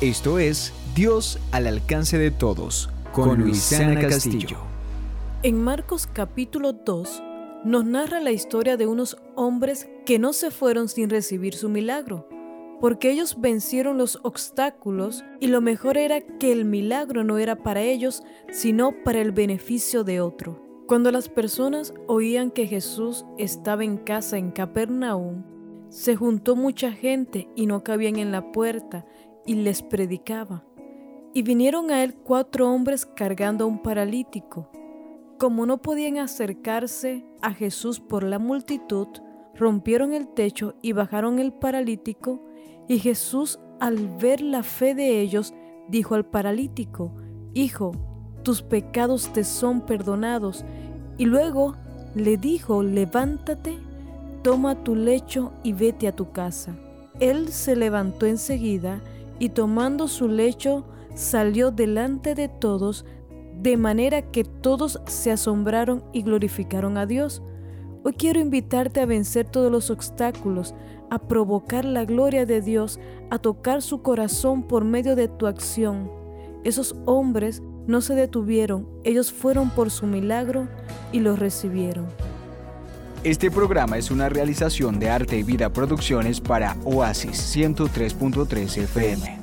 Esto es Dios al alcance de todos con Luisana Castillo. En Marcos capítulo 2 nos narra la historia de unos hombres que no se fueron sin recibir su milagro, porque ellos vencieron los obstáculos y lo mejor era que el milagro no era para ellos, sino para el beneficio de otro. Cuando las personas oían que Jesús estaba en casa en Capernaum, se juntó mucha gente y no cabían en la puerta y les predicaba. Y vinieron a él cuatro hombres cargando a un paralítico. Como no podían acercarse a Jesús por la multitud, rompieron el techo y bajaron el paralítico, y Jesús, al ver la fe de ellos, dijo al paralítico, Hijo, tus pecados te son perdonados. Y luego le dijo, levántate, toma tu lecho y vete a tu casa. Él se levantó enseguida y tomando su lecho salió delante de todos, de manera que todos se asombraron y glorificaron a Dios. Hoy quiero invitarte a vencer todos los obstáculos, a provocar la gloria de Dios, a tocar su corazón por medio de tu acción. Esos hombres no se detuvieron, ellos fueron por su milagro y lo recibieron. Este programa es una realización de Arte y Vida Producciones para Oasis 103.3 FM.